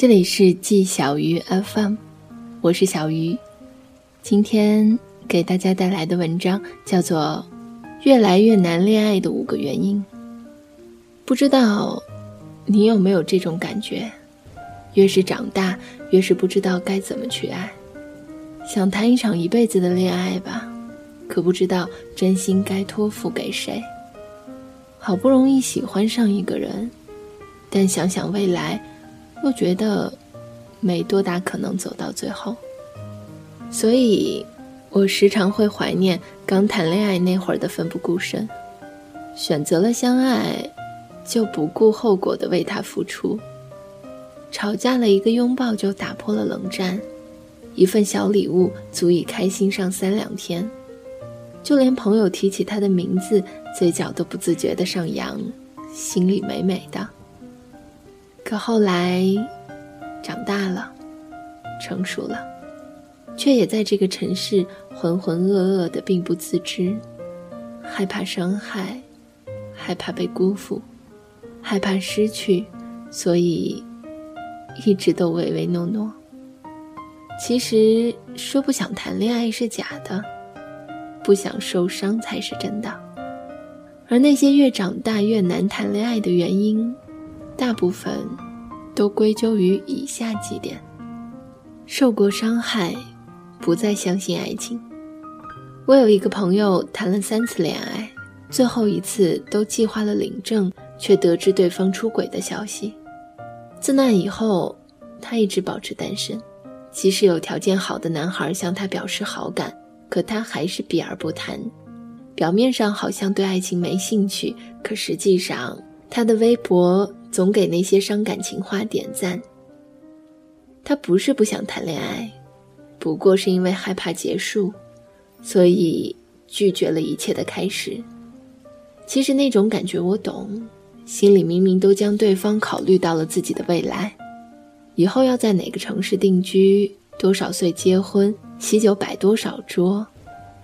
这里是季小鱼 FM，我是小鱼。今天给大家带来的文章叫做《越来越难恋爱的五个原因》。不知道你有没有这种感觉？越是长大，越是不知道该怎么去爱。想谈一场一辈子的恋爱吧，可不知道真心该托付给谁。好不容易喜欢上一个人，但想想未来。又觉得没多大可能走到最后，所以，我时常会怀念刚谈恋爱那会儿的奋不顾身，选择了相爱，就不顾后果的为他付出。吵架了一个拥抱就打破了冷战，一份小礼物足以开心上三两天，就连朋友提起他的名字，嘴角都不自觉的上扬，心里美美的。可后来，长大了，成熟了，却也在这个城市浑浑噩噩的，并不自知，害怕伤害，害怕被辜负，害怕失去，所以一直都唯唯诺诺。其实说不想谈恋爱是假的，不想受伤才是真的。而那些越长大越难谈恋爱的原因。大部分都归咎于以下几点：受过伤害，不再相信爱情。我有一个朋友谈了三次恋爱，最后一次都计划了领证，却得知对方出轨的消息。自那以后，他一直保持单身。即使有条件好的男孩向他表示好感，可他还是避而不谈。表面上好像对爱情没兴趣，可实际上他的微博。总给那些伤感情话点赞。他不是不想谈恋爱，不过是因为害怕结束，所以拒绝了一切的开始。其实那种感觉我懂，心里明明都将对方考虑到了自己的未来，以后要在哪个城市定居，多少岁结婚，喜酒摆多少桌，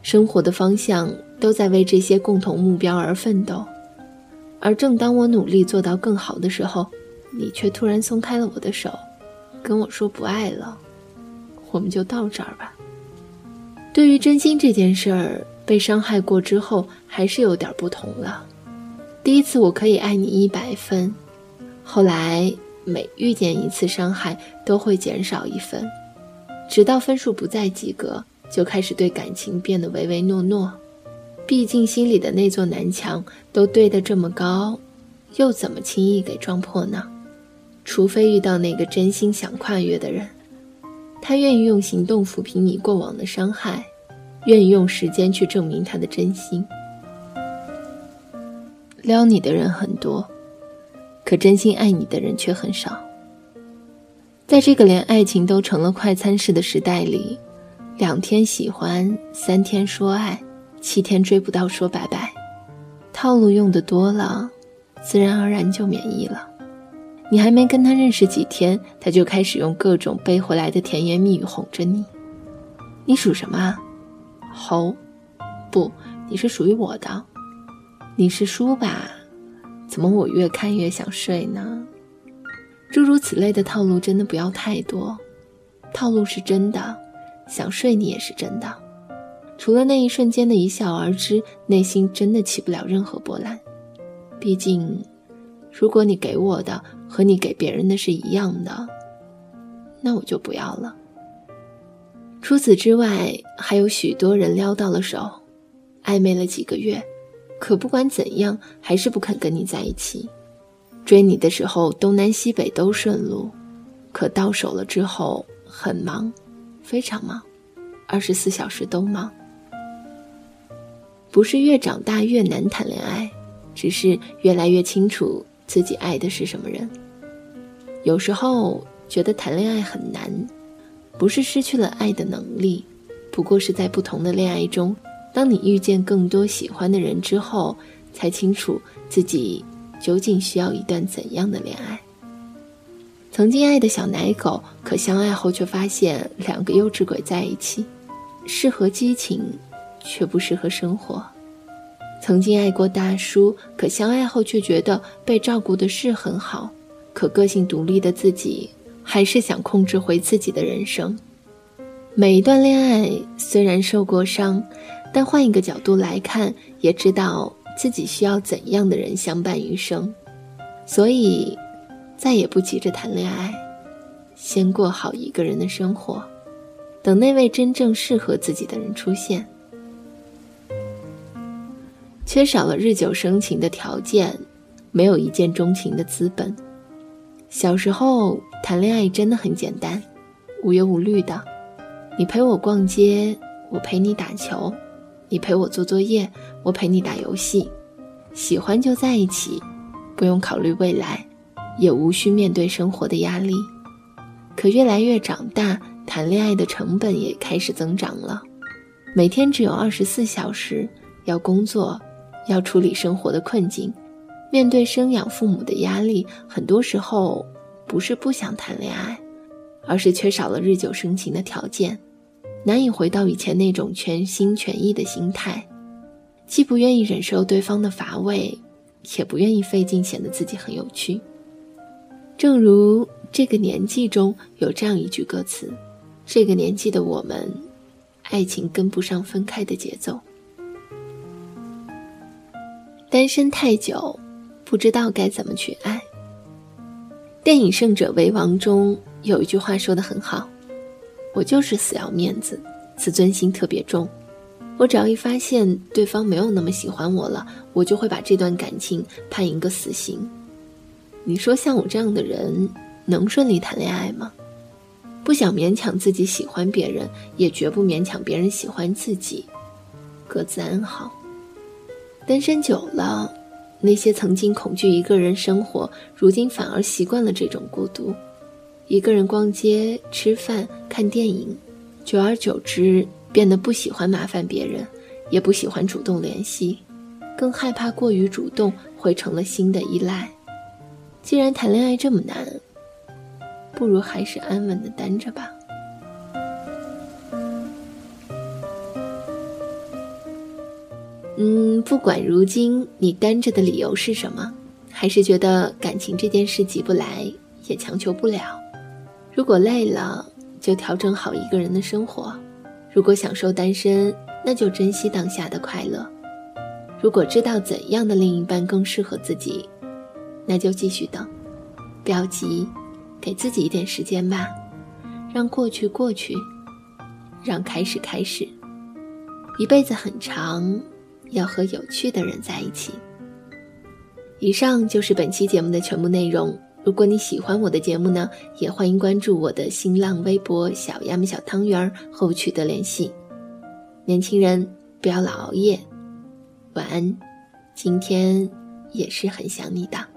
生活的方向都在为这些共同目标而奋斗。而正当我努力做到更好的时候，你却突然松开了我的手，跟我说不爱了，我们就到这儿吧。对于真心这件事儿，被伤害过之后还是有点不同了。第一次我可以爱你一百分，后来每遇见一次伤害都会减少一分，直到分数不再及格，就开始对感情变得唯唯诺诺。毕竟心里的那座南墙都堆得这么高，又怎么轻易给撞破呢？除非遇到那个真心想跨越的人，他愿意用行动抚平你过往的伤害，愿意用时间去证明他的真心。撩你的人很多，可真心爱你的人却很少。在这个连爱情都成了快餐式的时代里，两天喜欢，三天说爱。七天追不到，说拜拜，套路用的多了，自然而然就免疫了。你还没跟他认识几天，他就开始用各种背回来的甜言蜜语哄着你。你属什么？猴？不，你是属于我的。你是书吧？怎么我越看越想睡呢？诸如此类的套路真的不要太多。套路是真的，想睡你也是真的。除了那一瞬间的一笑而知，内心真的起不了任何波澜。毕竟，如果你给我的和你给别人的是一样的，那我就不要了。除此之外，还有许多人撩到了手，暧昧了几个月，可不管怎样，还是不肯跟你在一起。追你的时候，东南西北都顺路，可到手了之后，很忙，非常忙，二十四小时都忙。不是越长大越难谈恋爱，只是越来越清楚自己爱的是什么人。有时候觉得谈恋爱很难，不是失去了爱的能力，不过是在不同的恋爱中，当你遇见更多喜欢的人之后，才清楚自己究竟需要一段怎样的恋爱。曾经爱的小奶狗，可相爱后却发现两个幼稚鬼在一起，适合激情。却不适合生活。曾经爱过大叔，可相爱后却觉得被照顾的是很好，可个性独立的自己还是想控制回自己的人生。每一段恋爱虽然受过伤，但换一个角度来看，也知道自己需要怎样的人相伴余生，所以再也不急着谈恋爱，先过好一个人的生活，等那位真正适合自己的人出现。缺少了日久生情的条件，没有一见钟情的资本。小时候谈恋爱真的很简单，无忧无虑的。你陪我逛街，我陪你打球；你陪我做作业，我陪你打游戏。喜欢就在一起，不用考虑未来，也无需面对生活的压力。可越来越长大，谈恋爱的成本也开始增长了。每天只有二十四小时，要工作。要处理生活的困境，面对生养父母的压力，很多时候不是不想谈恋爱，而是缺少了日久生情的条件，难以回到以前那种全心全意的心态，既不愿意忍受对方的乏味，也不愿意费劲显得自己很有趣。正如这个年纪中有这样一句歌词：“这个年纪的我们，爱情跟不上分开的节奏。”单身太久，不知道该怎么去爱。电影《胜者为王》中有一句话说的很好：“我就是死要面子，自尊心特别重。我只要一发现对方没有那么喜欢我了，我就会把这段感情判一个死刑。”你说像我这样的人能顺利谈恋爱吗？不想勉强自己喜欢别人，也绝不勉强别人喜欢自己，各自安好。单身久了，那些曾经恐惧一个人生活，如今反而习惯了这种孤独。一个人逛街、吃饭、看电影，久而久之，变得不喜欢麻烦别人，也不喜欢主动联系，更害怕过于主动会成了新的依赖。既然谈恋爱这么难，不如还是安稳的单着吧。嗯，不管如今你单着的理由是什么，还是觉得感情这件事急不来，也强求不了。如果累了，就调整好一个人的生活；如果享受单身，那就珍惜当下的快乐；如果知道怎样的另一半更适合自己，那就继续等，不要急，给自己一点时间吧，让过去过去，让开始开始。一辈子很长。要和有趣的人在一起。以上就是本期节目的全部内容。如果你喜欢我的节目呢，也欢迎关注我的新浪微博“小鸭们小汤圆儿”和我取得联系。年轻人不要老熬夜，晚安。今天也是很想你的。